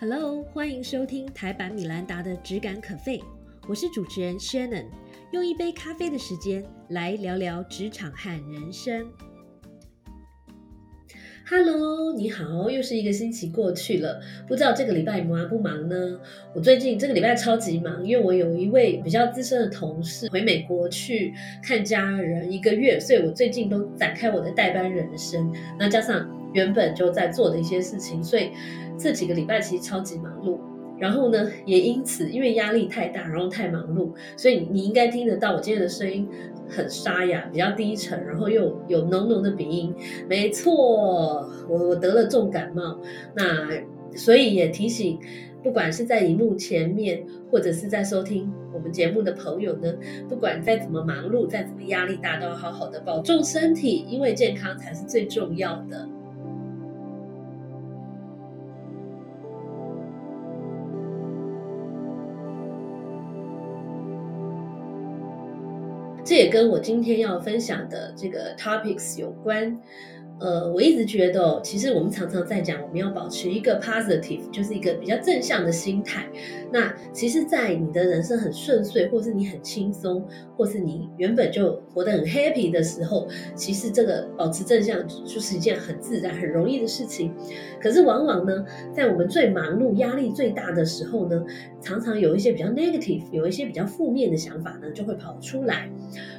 Hello，欢迎收听台版米兰达的质感可废，我是主持人 Shannon，用一杯咖啡的时间来聊聊职场和人生。Hello，你好，又是一个星期过去了，不知道这个礼拜忙不忙呢？我最近这个礼拜超级忙，因为我有一位比较资深的同事回美国去看家人一个月，所以我最近都展开我的代班人生。那加上原本就在做的一些事情，所以这几个礼拜其实超级忙碌。然后呢，也因此因为压力太大，然后太忙碌，所以你应该听得到我今天的声音很沙哑，比较低沉，然后又有浓浓的鼻音。没错，我我得了重感冒。那所以也提醒，不管是在荧幕前面，或者是在收听我们节目的朋友呢，不管再怎么忙碌，再怎么压力大，都要好好的保重身体，因为健康才是最重要的。这也跟我今天要分享的这个 topics 有关。呃，我一直觉得，其实我们常常在讲，我们要保持一个 positive，就是一个比较正向的心态。那其实，在你的人生很顺遂，或是你很轻松，或是你原本就活得很 happy 的时候，其实这个保持正向就是一件很自然、很容易的事情。可是，往往呢，在我们最忙碌、压力最大的时候呢，常常有一些比较 negative，有一些比较负面的想法呢，就会跑出来。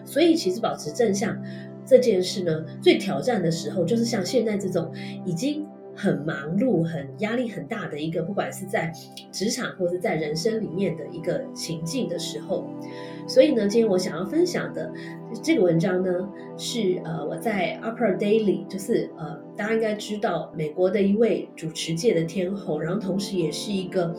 所以，其实保持正向。这件事呢，最挑战的时候，就是像现在这种已经很忙碌、很压力很大的一个，不管是在职场或者在人生里面的一个情境的时候。所以呢，今天我想要分享的这个文章呢，是呃我在 Upper Daily，就是呃大家应该知道美国的一位主持界的天后，然后同时也是一个。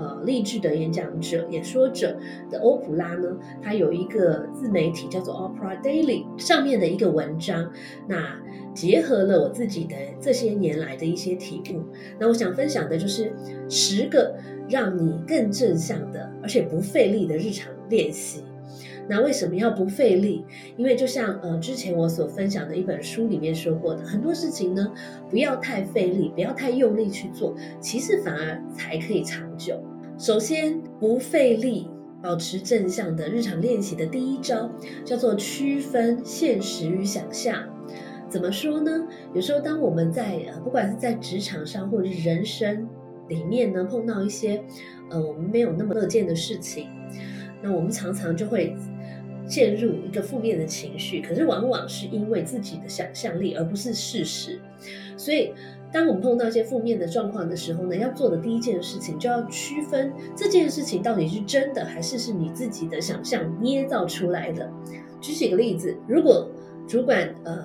呃，励志的演讲者、演说者的欧普拉呢，他有一个自媒体叫做 Opera Daily，上面的一个文章，那结合了我自己的这些年来的一些体悟。那我想分享的就是十个让你更正向的，而且不费力的日常练习。那为什么要不费力？因为就像呃之前我所分享的一本书里面说过的，很多事情呢，不要太费力，不要太用力去做，其实反而才可以长久。首先，不费力，保持正向的日常练习的第一招，叫做区分现实与想象。怎么说呢？有时候，当我们在呃，不管是在职场上或者是人生里面呢，碰到一些呃我们没有那么乐见的事情，那我们常常就会陷入一个负面的情绪。可是，往往是因为自己的想象力，而不是事实。所以。当我们碰到一些负面的状况的时候呢，要做的第一件事情就要区分这件事情到底是真的还是是你自己的想象捏造出来的。举几个例子，如果主管呃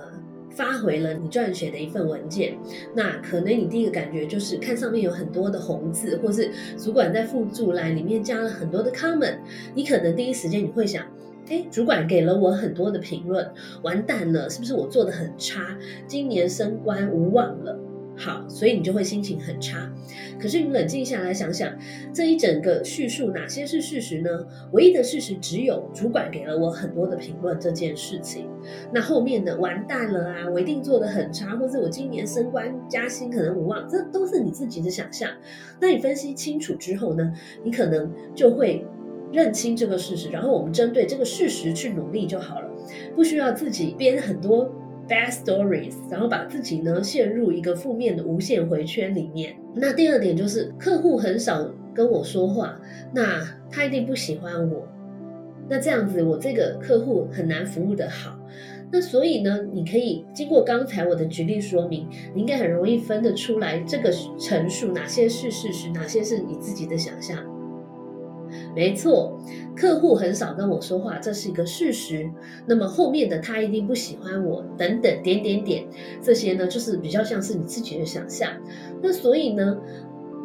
发回了你撰写的一份文件，那可能你第一个感觉就是看上面有很多的红字，或是主管在附注栏里面加了很多的 comment，你可能第一时间你会想，哎，主管给了我很多的评论，完蛋了，是不是我做的很差，今年升官无望了？好，所以你就会心情很差。可是你冷静下来想想，这一整个叙述哪些是事实呢？唯一的事实只有主管给了我很多的评论这件事情。那后面的完蛋了啊，我一定做的很差，或者我今年升官加薪可能无望，这都是你自己的想象。那你分析清楚之后呢，你可能就会认清这个事实，然后我们针对这个事实去努力就好了，不需要自己编很多。Bad stories，然后把自己呢陷入一个负面的无限回圈里面。那第二点就是客户很少跟我说话，那他一定不喜欢我。那这样子我这个客户很难服务的好。那所以呢，你可以经过刚才我的举例说明，你应该很容易分得出来这个陈述哪些是事实，哪些是你自己的想象。没错，客户很少跟我说话，这是一个事实。那么后面的他一定不喜欢我，等等点点点，这些呢就是比较像是你自己的想象。那所以呢，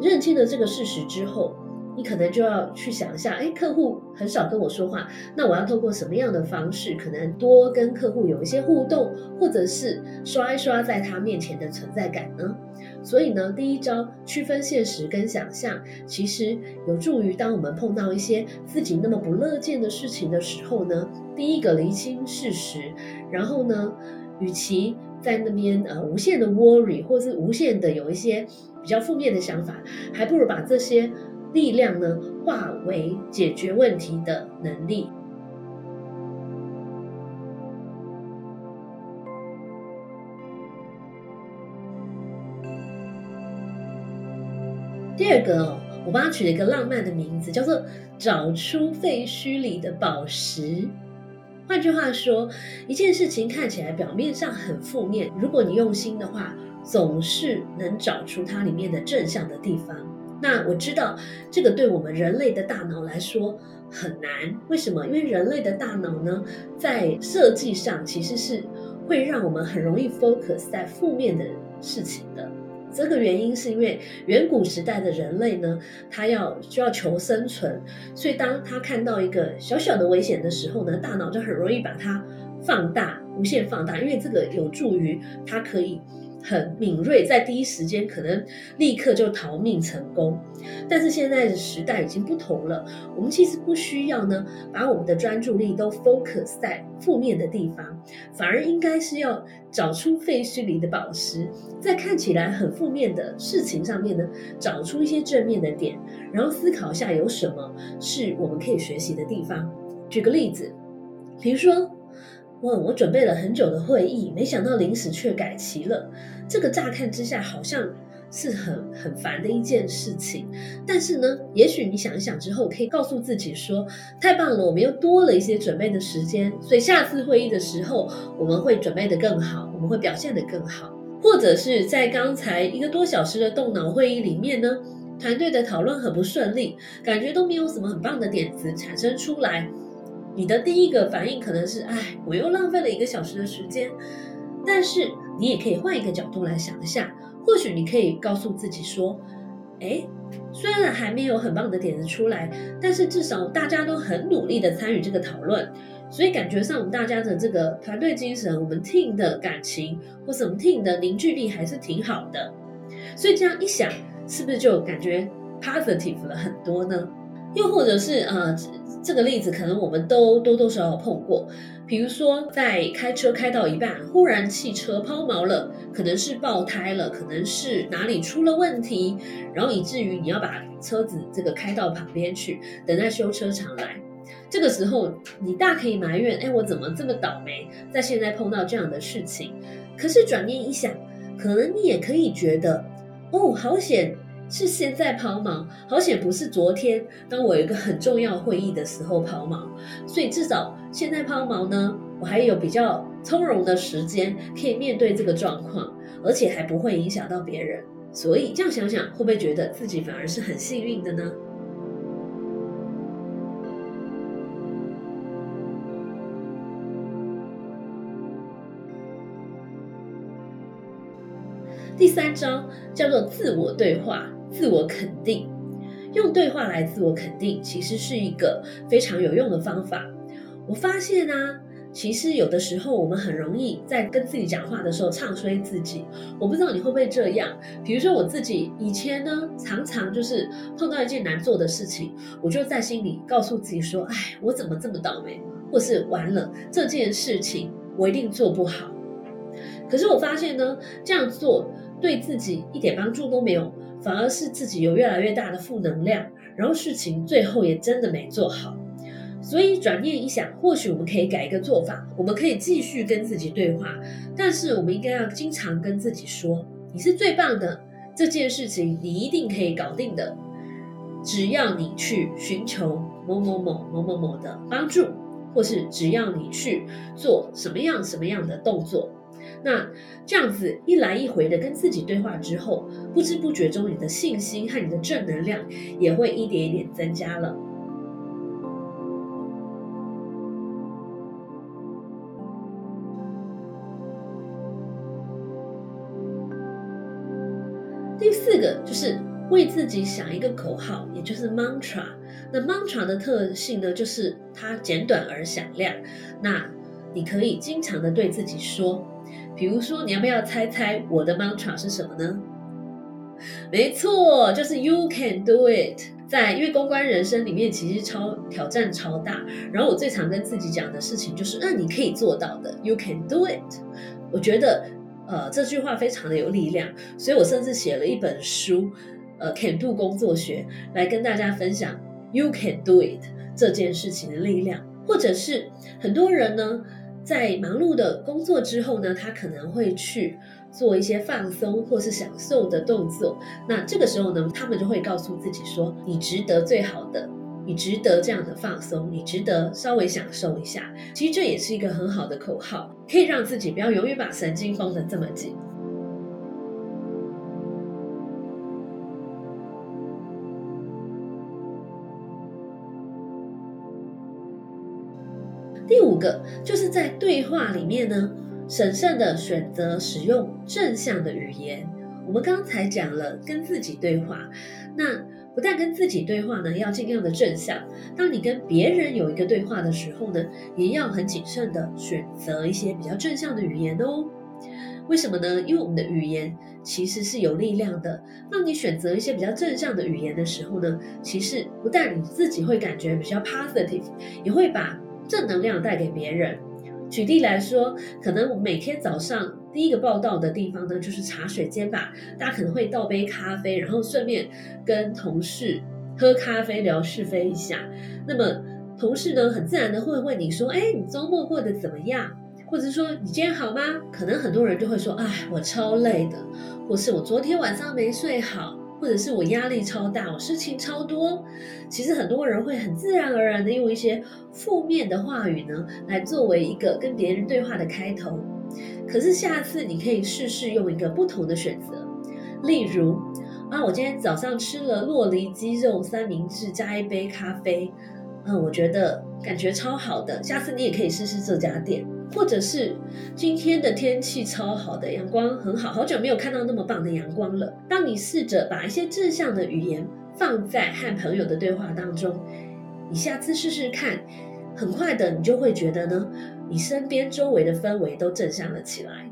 认清了这个事实之后。你可能就要去想一下，哎，客户很少跟我说话，那我要透过什么样的方式，可能多跟客户有一些互动，或者是刷一刷在他面前的存在感呢？所以呢，第一招区分现实跟想象，其实有助于当我们碰到一些自己那么不乐见的事情的时候呢，第一个厘清事实，然后呢，与其在那边呃无限的 worry，或是无限的有一些比较负面的想法，还不如把这些力量呢化为解决问题的能力。第二个，我帮他取了一个浪漫的名字，叫做“找出废墟里的宝石”。换句话说，一件事情看起来表面上很负面，如果你用心的话，总是能找出它里面的正向的地方。那我知道这个对我们人类的大脑来说很难，为什么？因为人类的大脑呢，在设计上其实是会让我们很容易 focus 在负面的事情的。这个原因是因为远古时代的人类呢，他要需要求生存，所以当他看到一个小小的危险的时候呢，大脑就很容易把它放大，无限放大，因为这个有助于他可以。很敏锐，在第一时间可能立刻就逃命成功，但是现在的时代已经不同了。我们其实不需要呢，把我们的专注力都 focus 在负面的地方，反而应该是要找出废墟里的宝石，在看起来很负面的事情上面呢，找出一些正面的点，然后思考一下有什么是我们可以学习的地方。举个例子，比如说。哇！我准备了很久的会议，没想到临时却改期了。这个乍看之下好像是很很烦的一件事情，但是呢，也许你想一想之后，可以告诉自己说：太棒了，我们又多了一些准备的时间，所以下次会议的时候我们会准备的更好，我们会表现的更好。或者是在刚才一个多小时的动脑会议里面呢，团队的讨论很不顺利，感觉都没有什么很棒的点子产生出来。你的第一个反应可能是，哎，我又浪费了一个小时的时间。但是你也可以换一个角度来想一下，或许你可以告诉自己说，哎，虽然还没有很棒的点子出来，但是至少大家都很努力的参与这个讨论，所以感觉上我们大家的这个团队精神，我们 team 的感情，或是我们 team 的凝聚力还是挺好的。所以这样一想，是不是就感觉 positive 了很多呢？又或者是呃。这个例子可能我们都多多少少碰过，比如说在开车开到一半，忽然汽车抛锚了，可能是爆胎了，可能是哪里出了问题，然后以至于你要把车子这个开到旁边去，等待修车厂来。这个时候你大可以埋怨，哎，我怎么这么倒霉，在现在碰到这样的事情。可是转念一想，可能你也可以觉得，哦，好险。是现在抛锚，好险不是昨天。当我有一个很重要会议的时候抛锚，所以至少现在抛锚呢，我还有比较从容的时间可以面对这个状况，而且还不会影响到别人。所以这样想想，会不会觉得自己反而是很幸运的呢？第三招叫做自我对话。自我肯定，用对话来自我肯定，其实是一个非常有用的方法。我发现啊，其实有的时候我们很容易在跟自己讲话的时候唱衰自己。我不知道你会不会这样？比如说我自己以前呢，常常就是碰到一件难做的事情，我就在心里告诉自己说：“哎，我怎么这么倒霉？”或是完了这件事情我一定做不好。可是我发现呢，这样做对自己一点帮助都没有。反而是自己有越来越大的负能量，然后事情最后也真的没做好。所以转念一想，或许我们可以改一个做法，我们可以继续跟自己对话，但是我们应该要经常跟自己说：“你是最棒的，这件事情你一定可以搞定的。只要你去寻求某某某某某某的帮助，或是只要你去做什么样什么样的动作。”那这样子一来一回的跟自己对话之后，不知不觉中，你的信心和你的正能量也会一点一点增加了。第四个就是为自己想一个口号，也就是 mantra。那 mantra 的特性呢，就是它简短而响亮。那你可以经常的对自己说。比如说，你要不要猜猜我的 mantra 是什么呢？没错，就是 You can do it。在因为公关人生里面，其实超挑战超大。然后我最常跟自己讲的事情就是，那你可以做到的，You can do it。我觉得呃，这句话非常的有力量，所以我甚至写了一本书，呃，Can Do 工作学，来跟大家分享 You Can Do It 这件事情的力量，或者是很多人呢，在忙碌的工作之后呢，他可能会去做一些放松或是享受的动作，那这个时候呢，他们就会告诉自己说，你值得最好的。你值得这样的放松，你值得稍微享受一下。其实这也是一个很好的口号，可以让自己不要永远把神经绷得这么紧。第五个就是在对话里面呢，审慎的选择使用正向的语言。我们刚才讲了跟自己对话，那。不但跟自己对话呢，要尽量的正向；当你跟别人有一个对话的时候呢，也要很谨慎的选择一些比较正向的语言哦。为什么呢？因为我们的语言其实是有力量的。当你选择一些比较正向的语言的时候呢，其实不但你自己会感觉比较 positive，也会把正能量带给别人。举例来说，可能我每天早上第一个报道的地方呢，就是茶水间吧。大家可能会倒杯咖啡，然后顺便跟同事喝咖啡聊是非一下。那么同事呢，很自然的会问你说：“哎，你周末过得怎么样？”或者说：“你今天好吗？”可能很多人就会说：“哎，我超累的，或是我昨天晚上没睡好。”或者是我压力超大，我事情超多。其实很多人会很自然而然的用一些负面的话语呢，来作为一个跟别人对话的开头。可是下次你可以试试用一个不同的选择，例如啊，我今天早上吃了洛梨鸡肉三明治加一杯咖啡，嗯，我觉得感觉超好的。下次你也可以试试这家店。或者是今天的天气超好的，阳光很好，好久没有看到那么棒的阳光了。当你试着把一些正向的语言放在和朋友的对话当中，你下次试试看，很快的你就会觉得呢，你身边周围的氛围都正向了起来。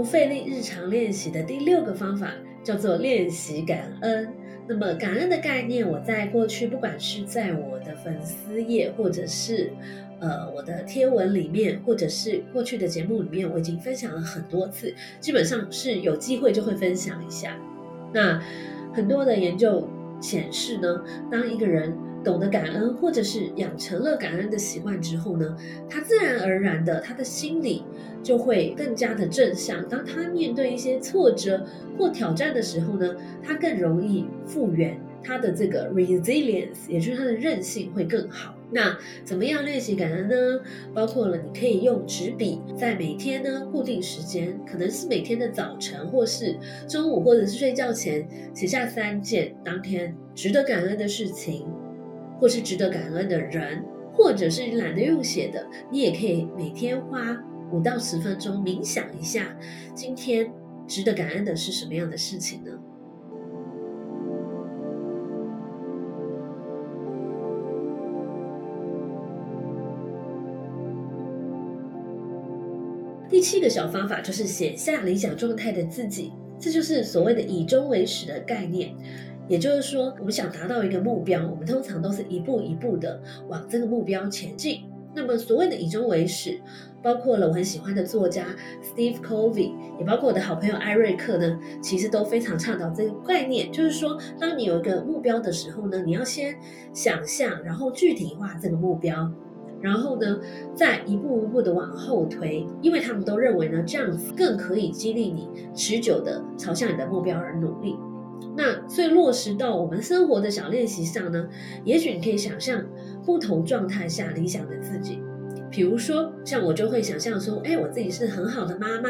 不费力日常练习的第六个方法叫做练习感恩。那么感恩的概念，我在过去不管是在我的粉丝页，或者是呃我的贴文里面，或者是过去的节目里面，我已经分享了很多次，基本上是有机会就会分享一下。那很多的研究显示呢，当一个人懂得感恩，或者是养成了感恩的习惯之后呢，他自然而然的，他的心里就会更加的正向。当他面对一些挫折或挑战的时候呢，他更容易复原，他的这个 resilience，也就是他的韧性会更好。那怎么样练习感恩呢？包括了你可以用纸笔，在每天呢固定时间，可能是每天的早晨，或是中午，或者是睡觉前，写下三件当天值得感恩的事情。或是值得感恩的人，或者是懒得用写的，你也可以每天花五到十分钟冥想一下，今天值得感恩的是什么样的事情呢？第七个小方法就是写下理想状态的自己，这就是所谓的以终为始的概念。也就是说，我们想达到一个目标，我们通常都是一步一步的往这个目标前进。那么，所谓的以终为始，包括了我很喜欢的作家 Steve Covey，也包括我的好朋友艾瑞克呢，其实都非常倡导这个概念，就是说，当你有一个目标的时候呢，你要先想象，然后具体化这个目标，然后呢，再一步一步的往后推，因为他们都认为呢，这样子更可以激励你持久的朝向你的目标而努力。那所以落实到我们生活的小练习上呢，也许你可以想象不同状态下理想的自己，比如说像我就会想象说，哎，我自己是很好的妈妈，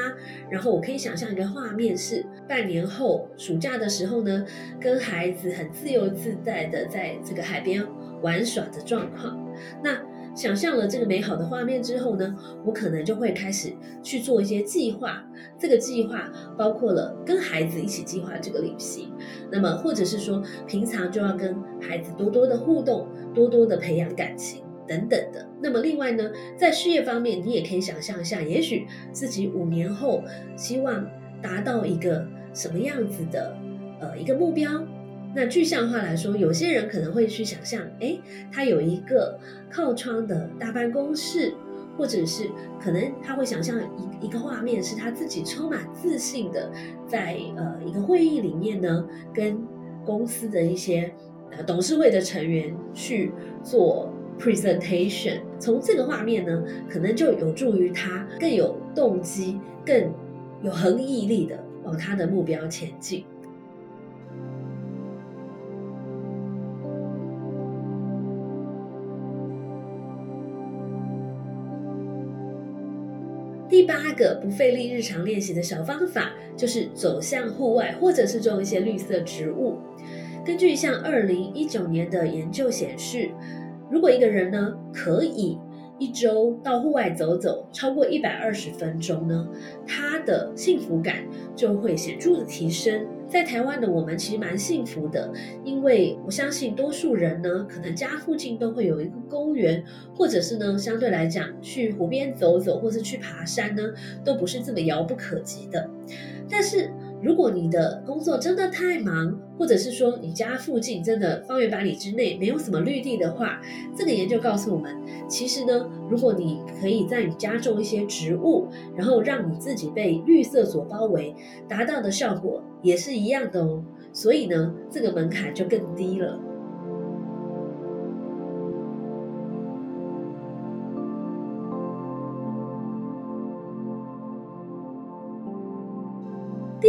然后我可以想象一个画面是半年后暑假的时候呢，跟孩子很自由自在的在这个海边玩耍的状况，那。想象了这个美好的画面之后呢，我可能就会开始去做一些计划。这个计划包括了跟孩子一起计划这个旅行，那么或者是说平常就要跟孩子多多的互动，多多的培养感情等等的。那么另外呢，在事业方面，你也可以想象一下，也许自己五年后希望达到一个什么样子的呃一个目标。那具象化来说，有些人可能会去想象，哎，他有一个靠窗的大办公室，或者是可能他会想象一一个画面，是他自己充满自信的，在呃一个会议里面呢，跟公司的一些呃董事会的成员去做 presentation。从这个画面呢，可能就有助于他更有动机、更有恒毅力的往他的目标前进。八个不费力日常练习的小方法，就是走向户外，或者是种一些绿色植物。根据像二零一九年的研究显示，如果一个人呢可以一周到户外走走超过一百二十分钟呢，他的幸福感就会显著的提升。在台湾的我们其实蛮幸福的，因为我相信多数人呢，可能家附近都会有一个公园，或者是呢，相对来讲去湖边走走，或是去爬山呢，都不是这么遥不可及的。但是，如果你的工作真的太忙，或者是说你家附近真的方圆百里之内没有什么绿地的话，这个研究告诉我们，其实呢，如果你可以在你家种一些植物，然后让你自己被绿色所包围，达到的效果也是一样的哦。所以呢，这个门槛就更低了。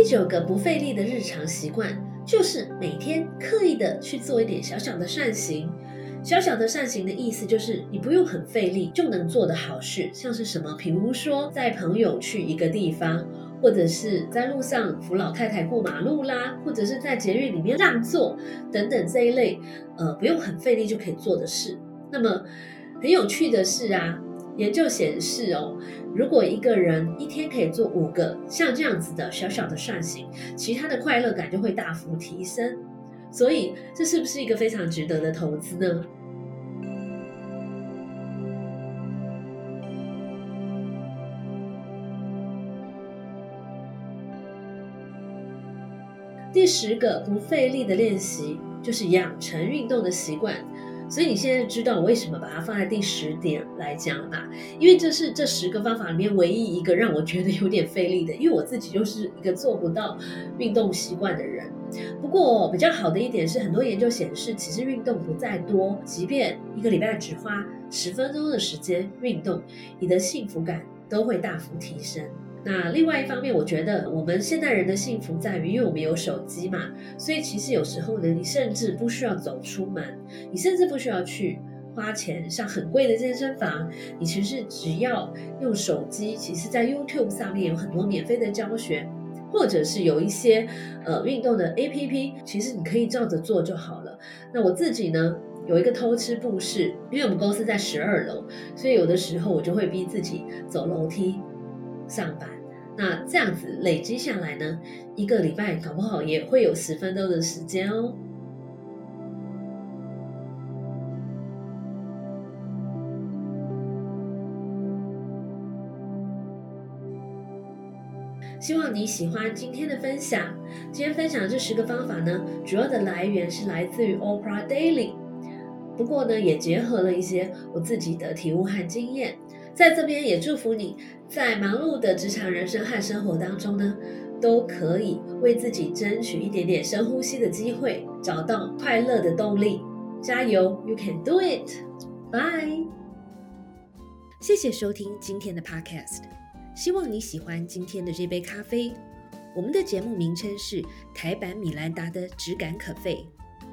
第九个不费力的日常习惯，就是每天刻意的去做一点小小的善行。小小的善行的意思就是，你不用很费力就能做的好事，像是什么，比如说带朋友去一个地方，或者是在路上扶老太太过马路啦，或者是在捷运里面让座等等这一类，呃，不用很费力就可以做的事。那么很有趣的是啊。研究显示哦，如果一个人一天可以做五个像这样子的小小的善行，其他的快乐感就会大幅提升。所以，这是不是一个非常值得的投资呢？第十个不费力的练习，就是养成运动的习惯。所以你现在知道我为什么把它放在第十点来讲了吧？因为这是这十个方法里面唯一一个让我觉得有点费力的，因为我自己就是一个做不到运动习惯的人。不过比较好的一点是，很多研究显示，其实运动不再多，即便一个礼拜只花十分钟的时间运动，你的幸福感都会大幅提升。那另外一方面，我觉得我们现代人的幸福在于，因为我们有手机嘛，所以其实有时候呢，你甚至不需要走出门，你甚至不需要去花钱上很贵的健身房，你其实只要用手机，其实，在 YouTube 上面有很多免费的教学，或者是有一些呃运动的 APP，其实你可以照着做就好了。那我自己呢，有一个偷吃步式，因为我们公司在十二楼，所以有的时候我就会逼自己走楼梯。上班，那这样子累积下来呢，一个礼拜搞不好也会有十分钟的时间哦。希望你喜欢今天的分享。今天分享的这十个方法呢，主要的来源是来自于 Oprah Daily，不过呢，也结合了一些我自己的体悟和经验。在这边也祝福你在忙碌的职场人生和生活当中呢，都可以为自己争取一点点深呼吸的机会，找到快乐的动力。加油，You can do it！Bye。谢谢收听今天的 Podcast，希望你喜欢今天的这杯咖啡。我们的节目名称是台版米兰达的质感可废。